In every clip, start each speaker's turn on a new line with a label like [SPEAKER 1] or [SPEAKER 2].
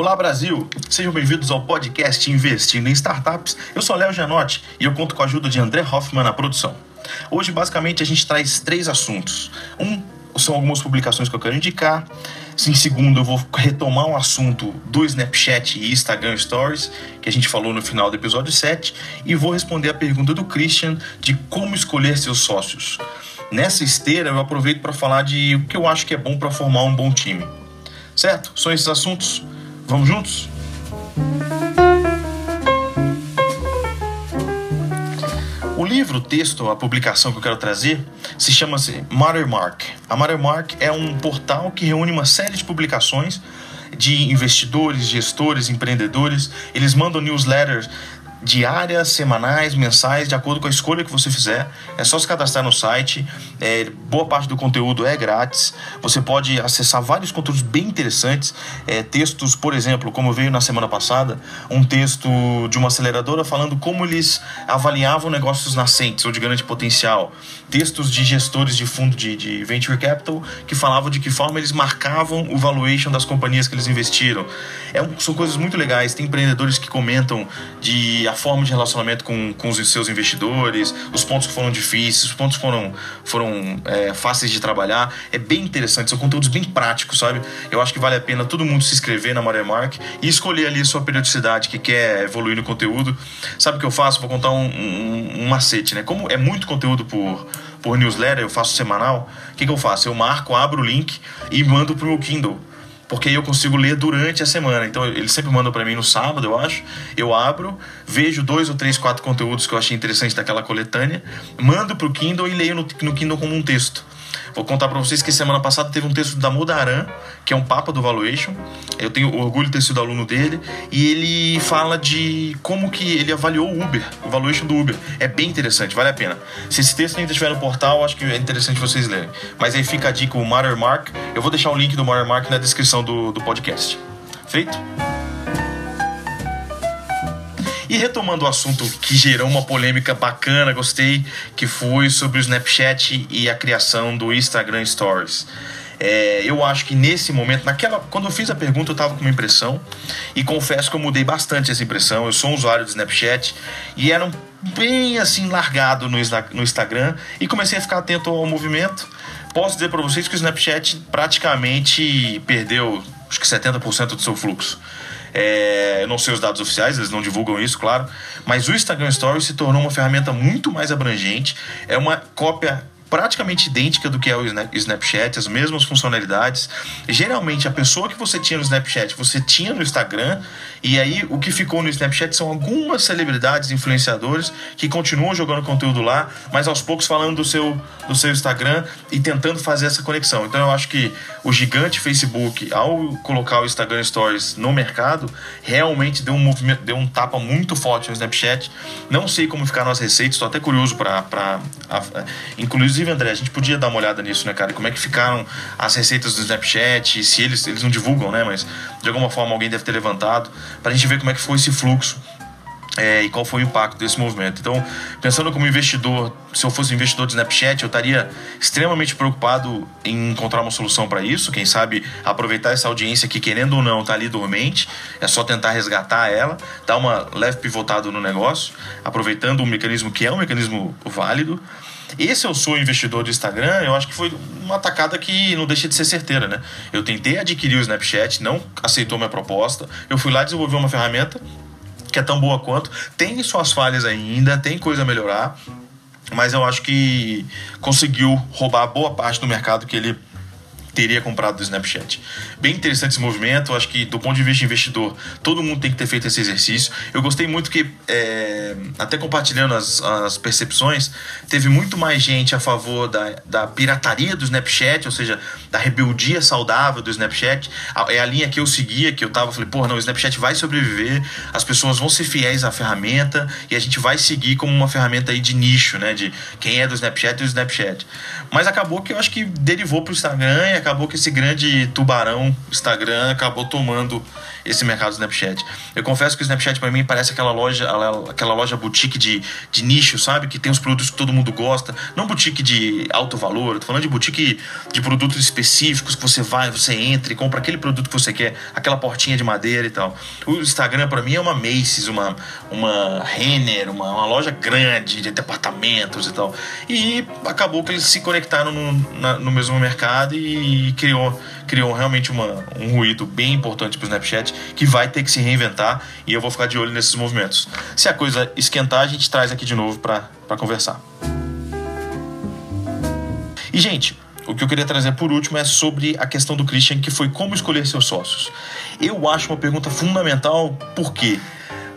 [SPEAKER 1] Olá Brasil, sejam bem-vindos ao podcast Investindo em Startups. Eu sou Léo Janotti e eu conto com a ajuda de André Hoffman na produção. Hoje, basicamente, a gente traz três assuntos. Um são algumas publicações que eu quero indicar. Em segundo, eu vou retomar um assunto do Snapchat e Instagram Stories, que a gente falou no final do episódio 7, e vou responder a pergunta do Christian de como escolher seus sócios. Nessa esteira, eu aproveito para falar de o que eu acho que é bom para formar um bom time. Certo? São esses assuntos. Vamos juntos? O livro, o texto, a publicação que eu quero trazer se chama Mattermark. A Mattermark é um portal que reúne uma série de publicações de investidores, gestores, empreendedores. Eles mandam newsletters diárias, semanais, mensais, de acordo com a escolha que você fizer. É só se cadastrar no site. É, boa parte do conteúdo é grátis. Você pode acessar vários conteúdos bem interessantes. É, textos, por exemplo, como veio na semana passada, um texto de uma aceleradora falando como eles avaliavam negócios nascentes ou de grande potencial. Textos de gestores de fundo de, de venture capital que falavam de que forma eles marcavam o valuation das companhias que eles investiram. É, são coisas muito legais. Tem empreendedores que comentam de a forma de relacionamento com, com os seus investidores, os pontos que foram difíceis, os pontos que foram, foram é, fáceis de trabalhar. É bem interessante, são conteúdos bem práticos, sabe? Eu acho que vale a pena todo mundo se inscrever na Mark e escolher ali a sua periodicidade que quer evoluir no conteúdo. Sabe o que eu faço? Vou contar um, um, um macete, né? Como é muito conteúdo por por newsletter, eu faço semanal, o que, que eu faço? Eu marco, abro o link e mando pro meu Kindle porque eu consigo ler durante a semana. Então eles sempre mandam para mim no sábado, eu acho. Eu abro, vejo dois ou três, quatro conteúdos que eu achei interessante daquela coletânea, mando pro Kindle e leio no, no Kindle como um texto. Vou contar para vocês que semana passada teve um texto da Mudaran, que é um papa do Valuation. Eu tenho orgulho de ter sido aluno dele. E ele fala de como que ele avaliou o Uber, o Valuation do Uber. É bem interessante, vale a pena. Se esse texto ainda estiver no portal, acho que é interessante vocês lerem. Mas aí fica a dica, o Mark. Eu vou deixar o link do Mark na descrição do, do podcast. Feito? E retomando o assunto que gerou uma polêmica bacana, gostei, que foi sobre o Snapchat e a criação do Instagram Stories. É, eu acho que nesse momento, naquela, quando eu fiz a pergunta, eu estava com uma impressão e confesso que eu mudei bastante essa impressão. Eu sou um usuário do Snapchat e era um bem assim largado no, no Instagram e comecei a ficar atento ao movimento. Posso dizer para vocês que o Snapchat praticamente perdeu acho que 70% do seu fluxo. É, eu não sei os dados oficiais, eles não divulgam isso, claro. Mas o Instagram Stories se tornou uma ferramenta muito mais abrangente. É uma cópia praticamente idêntica do que é o Snapchat, as mesmas funcionalidades. Geralmente, a pessoa que você tinha no Snapchat, você tinha no Instagram, e aí o que ficou no Snapchat são algumas celebridades, influenciadores, que continuam jogando conteúdo lá, mas aos poucos falando do seu, do seu Instagram e tentando fazer essa conexão. Então eu acho que o gigante Facebook, ao colocar o Instagram Stories no mercado, realmente deu um movimento, deu um tapa muito forte no Snapchat. Não sei como ficaram as receitas, estou até curioso para. Inclusive, Inclusive, André, a gente podia dar uma olhada nisso, né, cara? Como é que ficaram as receitas do Snapchat, se eles, eles não divulgam, né? Mas de alguma forma alguém deve ter levantado, pra gente ver como é que foi esse fluxo é, e qual foi o impacto desse movimento. Então, pensando como investidor, se eu fosse investidor de Snapchat, eu estaria extremamente preocupado em encontrar uma solução para isso. Quem sabe aproveitar essa audiência que, querendo ou não, está ali dormente, é só tentar resgatar ela, dar uma leve pivotada no negócio, aproveitando um mecanismo que é um mecanismo válido. Esse eu sou investidor do Instagram, eu acho que foi uma atacada que não deixa de ser certeira, né? Eu tentei adquirir o Snapchat, não aceitou minha proposta. Eu fui lá desenvolver uma ferramenta que é tão boa quanto. Tem suas falhas ainda, tem coisa a melhorar, mas eu acho que conseguiu roubar boa parte do mercado que ele teria comprado do Snapchat. Bem interessante esse movimento, acho que do ponto de vista investidor, todo mundo tem que ter feito esse exercício. Eu gostei muito que, é, até compartilhando as, as percepções, teve muito mais gente a favor da, da pirataria do Snapchat, ou seja, da rebeldia saudável do Snapchat. É a linha que eu seguia, que eu tava, falei, porra, não, o Snapchat vai sobreviver, as pessoas vão ser fiéis à ferramenta e a gente vai seguir como uma ferramenta aí de nicho, né, de quem é do Snapchat e do Snapchat. Mas acabou que eu acho que derivou para o Instagram acabou que esse grande tubarão Instagram acabou tomando esse mercado do Snapchat. Eu confesso que o Snapchat para mim parece aquela loja, aquela loja boutique de, de nicho, sabe? Que tem os produtos que todo mundo gosta. Não boutique de alto valor, eu tô falando de boutique de produtos específicos que você vai, você entra e compra aquele produto que você quer, aquela portinha de madeira e tal. O Instagram para mim é uma Macy's, uma, uma Renner, uma, uma loja grande de departamentos e tal. E acabou que eles se conectaram no, na, no mesmo mercado e criou criou realmente uma, um ruído bem importante para o Snapchat que vai ter que se reinventar e eu vou ficar de olho nesses movimentos. Se a coisa esquentar, a gente traz aqui de novo para conversar. E, gente, o que eu queria trazer por último é sobre a questão do Christian, que foi como escolher seus sócios. Eu acho uma pergunta fundamental, por quê?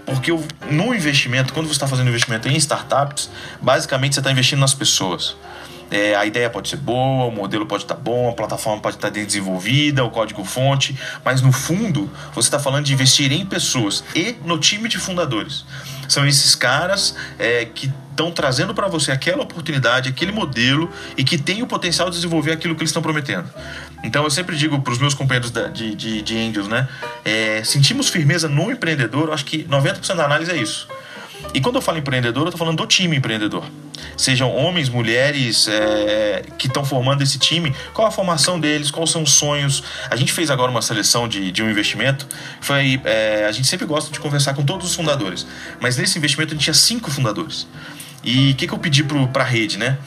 [SPEAKER 1] Porque no investimento, quando você está fazendo investimento em startups, basicamente você está investindo nas pessoas. É, a ideia pode ser boa, o modelo pode estar tá bom, a plataforma pode estar tá desenvolvida, o código-fonte, mas no fundo você está falando de investir em pessoas e no time de fundadores. São esses caras é, que estão trazendo para você aquela oportunidade, aquele modelo e que tem o potencial de desenvolver aquilo que eles estão prometendo. Então eu sempre digo para os meus companheiros de, de, de Angels, né? É, sentimos firmeza no empreendedor, eu acho que 90% da análise é isso. E quando eu falo empreendedor, eu estou falando do time empreendedor. Sejam homens, mulheres é, que estão formando esse time, qual a formação deles, quais são os sonhos. A gente fez agora uma seleção de, de um investimento. Foi, é, a gente sempre gosta de conversar com todos os fundadores, mas nesse investimento a gente tinha cinco fundadores. E o que, que eu pedi para a rede, né?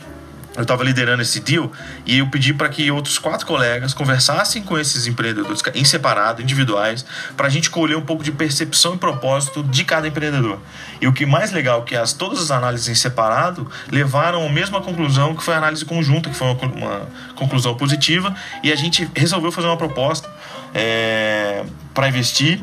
[SPEAKER 1] Eu estava liderando esse deal e eu pedi para que outros quatro colegas conversassem com esses empreendedores em separado, individuais, para a gente colher um pouco de percepção e propósito de cada empreendedor. E o que mais legal que as, todas as análises em separado levaram à mesma conclusão que foi a análise conjunta, que foi uma, uma conclusão positiva, e a gente resolveu fazer uma proposta é, para investir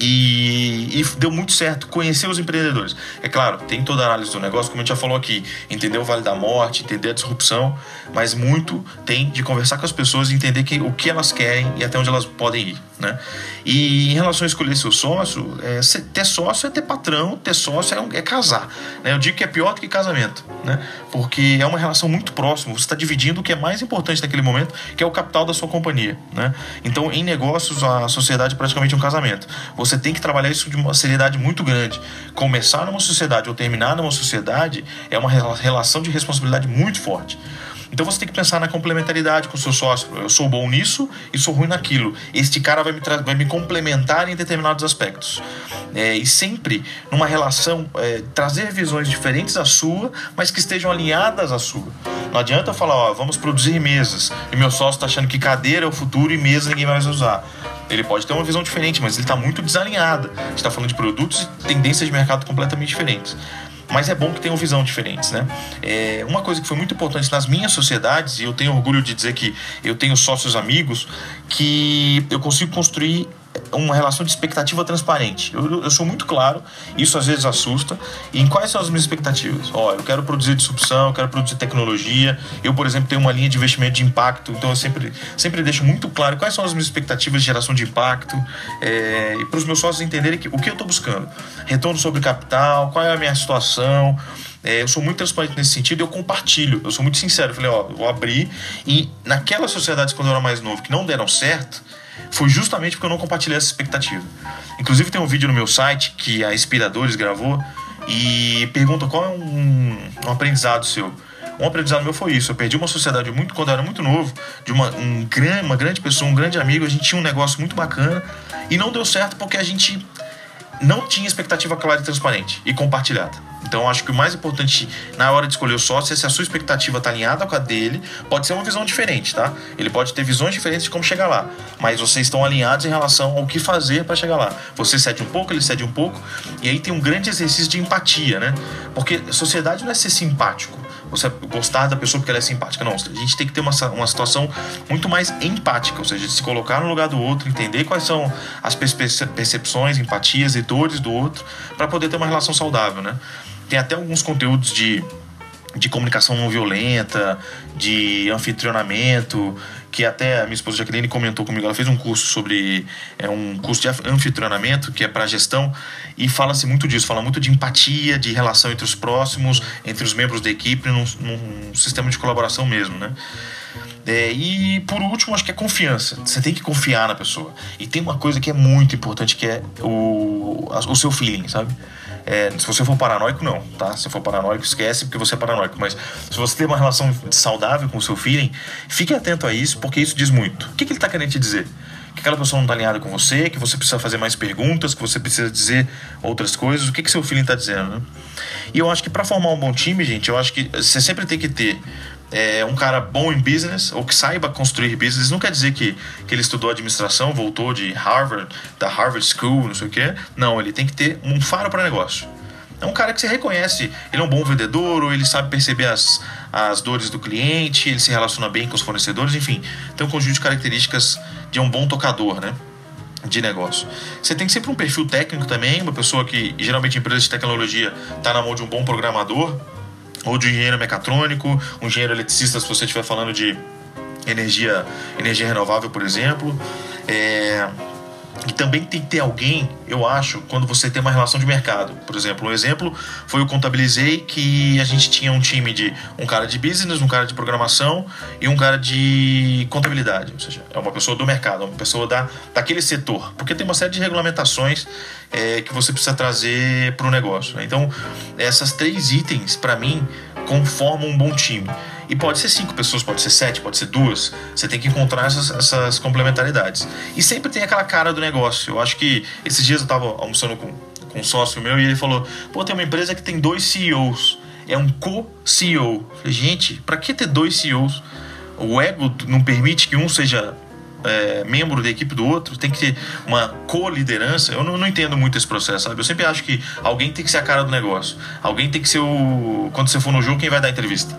[SPEAKER 1] e, e, deu muito certo conhecer os empreendedores. É claro, tem toda a análise do negócio, como a gente já falou aqui, entender o Vale da Morte, entender a disrupção, mas muito tem de conversar com as pessoas e entender que, o que elas querem e até onde elas podem ir. Né? E em relação a escolher seu sócio, é, ter sócio é ter patrão, ter sócio é, é casar. Né? Eu digo que é pior do que casamento, né? porque é uma relação muito próxima. Você está dividindo o que é mais importante naquele momento, que é o capital da sua companhia. Né? Então, em negócios, a sociedade é praticamente um casamento. Você tem que trabalhar isso de uma seriedade muito grande. Começar numa sociedade ou terminar numa sociedade é uma relação de responsabilidade muito forte. Então você tem que pensar na complementaridade com o seu sócio. Eu sou bom nisso e sou ruim naquilo. Este cara vai me, vai me complementar em determinados aspectos. É, e sempre numa relação, é, trazer visões diferentes à sua, mas que estejam alinhadas à sua. Não adianta eu falar, ó, vamos produzir mesas, e meu sócio está achando que cadeira é o futuro e mesa ninguém mais vai usar. Ele pode ter uma visão diferente, mas ele está muito desalinhado. A gente está falando de produtos e tendências de mercado completamente diferentes mas é bom que tenham visão diferentes, né? É, uma coisa que foi muito importante nas minhas sociedades, e eu tenho orgulho de dizer que eu tenho sócios amigos, que eu consigo construir uma relação de expectativa transparente. Eu, eu, sou muito claro, isso às vezes assusta. E em quais são as minhas expectativas? Ó, eu quero produzir disrupção, eu quero produzir tecnologia. Eu, por exemplo, tenho uma linha de investimento de impacto, então eu sempre, sempre deixo muito claro quais são as minhas expectativas de geração de impacto é, e para os meus sócios entenderem que, o que eu estou buscando. Retorno sobre capital, qual é a minha situação. É, eu sou muito transparente nesse sentido, eu compartilho, eu sou muito sincero. Eu falei, ó, vou abrir e naquelas sociedades quando eu era mais novo que não deram certo, foi justamente porque eu não compartilhei essa expectativa. Inclusive tem um vídeo no meu site que a Inspiradores gravou e pergunta qual é um, um aprendizado seu. Um aprendizado meu foi isso. Eu perdi uma sociedade muito quando eu era muito novo, de uma, um, uma grande pessoa, um grande amigo. A gente tinha um negócio muito bacana e não deu certo porque a gente não tinha expectativa clara e transparente e compartilhada. Então, acho que o mais importante na hora de escolher o sócio é se a sua expectativa está alinhada com a dele. Pode ser uma visão diferente, tá? Ele pode ter visões diferentes de como chegar lá, mas vocês estão alinhados em relação ao que fazer para chegar lá. Você cede um pouco, ele cede um pouco, e aí tem um grande exercício de empatia, né? Porque sociedade não é ser simpático você gostar da pessoa porque ela é simpática. Não, a gente tem que ter uma, uma situação muito mais empática, ou seja, se colocar no lugar do outro, entender quais são as percepções, empatias e dores do outro, para poder ter uma relação saudável, né? Tem até alguns conteúdos de, de comunicação não violenta, de anfitrionamento, que até a minha esposa Jacqueline comentou comigo, ela fez um curso sobre é um curso de anfitrionamento que é para gestão e fala-se muito disso, fala muito de empatia, de relação entre os próximos, entre os membros da equipe, num, num sistema de colaboração mesmo, né? É, e por último, acho que é confiança. Você tem que confiar na pessoa. E tem uma coisa que é muito importante que é o, o seu feeling, sabe? É, se você for paranoico, não, tá? Se for paranoico, esquece porque você é paranoico. Mas se você tem uma relação saudável com o seu feeling, fique atento a isso, porque isso diz muito. O que, que ele está querendo te dizer? Que aquela pessoa não está alinhada com você, que você precisa fazer mais perguntas, que você precisa dizer outras coisas. O que, que seu feeling está dizendo, né? E eu acho que para formar um bom time, gente, eu acho que você sempre tem que ter é, um cara bom em business ou que saiba construir business. Não quer dizer que, que ele estudou administração, voltou de Harvard, da Harvard School, não sei o quê. Não, ele tem que ter um faro para negócio. É um cara que você reconhece, ele é um bom vendedor, ou ele sabe perceber as, as dores do cliente, ele se relaciona bem com os fornecedores, enfim, tem um conjunto de características de um bom tocador, né? De negócio. Você tem sempre um perfil técnico também, uma pessoa que geralmente em empresas de tecnologia está na mão de um bom programador, ou de engenheiro mecatrônico, um engenheiro eletricista, se você estiver falando de energia, energia renovável, por exemplo. É, e também tem que ter alguém, eu acho, quando você tem uma relação de mercado. Por exemplo, um exemplo foi o Contabilizei, que a gente tinha um time de um cara de business, um cara de programação e um cara de contabilidade. Ou seja, é uma pessoa do mercado, uma pessoa da, daquele setor. Porque tem uma série de regulamentações é, que você precisa trazer para o negócio. Né? Então, essas três itens, para mim, conformam um bom time. E pode ser cinco pessoas, pode ser sete, pode ser duas. Você tem que encontrar essas, essas complementaridades. E sempre tem aquela cara do negócio. Eu acho que esses dias eu estava almoçando com, com um sócio meu e ele falou: pô, tem uma empresa que tem dois CEOs. É um co-CEO. Gente, para que ter dois CEOs? O ego não permite que um seja é, membro da equipe do outro, tem que ter uma co-liderança. Eu não, não, entendo muito esse processo, sabe? Eu sempre acho que alguém tem que ser a cara do negócio. Alguém tem que ser o. Quando você for no jogo, quem vai dar entrevista.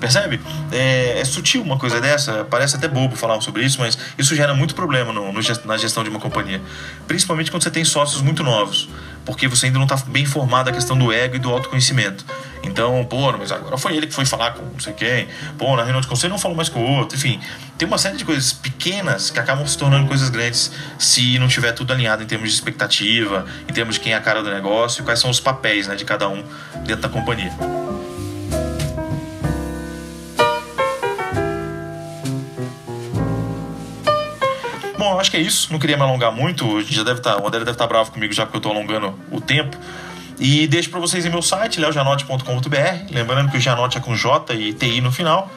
[SPEAKER 1] Percebe? É, é, sutil uma coisa dessa, parece até bobo falar sobre isso, mas isso gera muito problema no, no, na gestão de uma companhia. Principalmente quando você tem sócios muito novos, porque você ainda não está bem formado a questão do ego e do autoconhecimento. Então, pô, mas agora foi ele que foi falar com não sei quem, pô, na reunião de conselho não falou mais com o outro, enfim. Tem uma série de coisas pequenas que acabam se tornando coisas grandes se não tiver tudo alinhado em termos de expectativa, em termos de quem é a cara do negócio e quais são os papéis né, de cada um dentro da companhia. Acho que é isso. Não queria me alongar muito. Já deve estar, tá, o André deve estar tá bravo comigo já porque eu estou alongando o tempo. E deixo para vocês em meu site, leojanote.com.br. Lembrando que o Janote é com J e TI no final.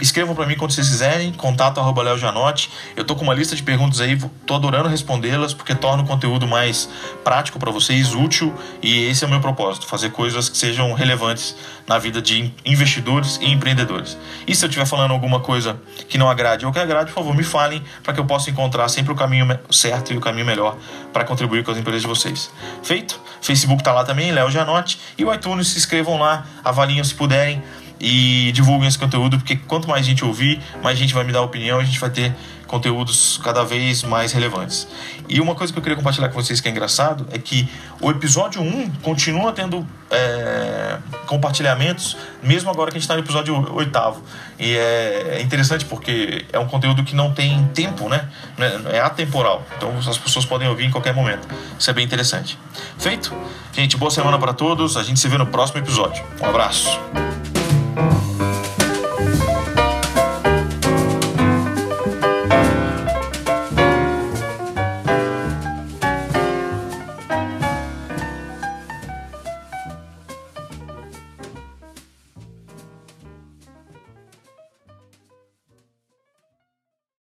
[SPEAKER 1] Escrevam para mim quando vocês quiserem, contato arroba Janote. Eu tô com uma lista de perguntas aí, tô adorando respondê-las, porque torna o conteúdo mais prático para vocês, útil, e esse é o meu propósito, fazer coisas que sejam relevantes na vida de investidores e empreendedores. E se eu estiver falando alguma coisa que não agrade ou que agrade, por favor, me falem para que eu possa encontrar sempre o caminho certo e o caminho melhor para contribuir com as empresas de vocês. Feito? Facebook tá lá também, Léo Janote, e o iTunes, se inscrevam lá, avaliem se puderem e divulguem esse conteúdo, porque quanto mais gente ouvir, mais gente vai me dar opinião, a gente vai ter conteúdos cada vez mais relevantes. E uma coisa que eu queria compartilhar com vocês que é engraçado é que o episódio 1 continua tendo é, compartilhamentos, mesmo agora que a gente está no episódio 8. E é, é interessante porque é um conteúdo que não tem tempo, né? É atemporal. Então as pessoas podem ouvir em qualquer momento. Isso é bem interessante. Feito? Gente, boa semana para todos. A gente se vê no próximo episódio. Um abraço.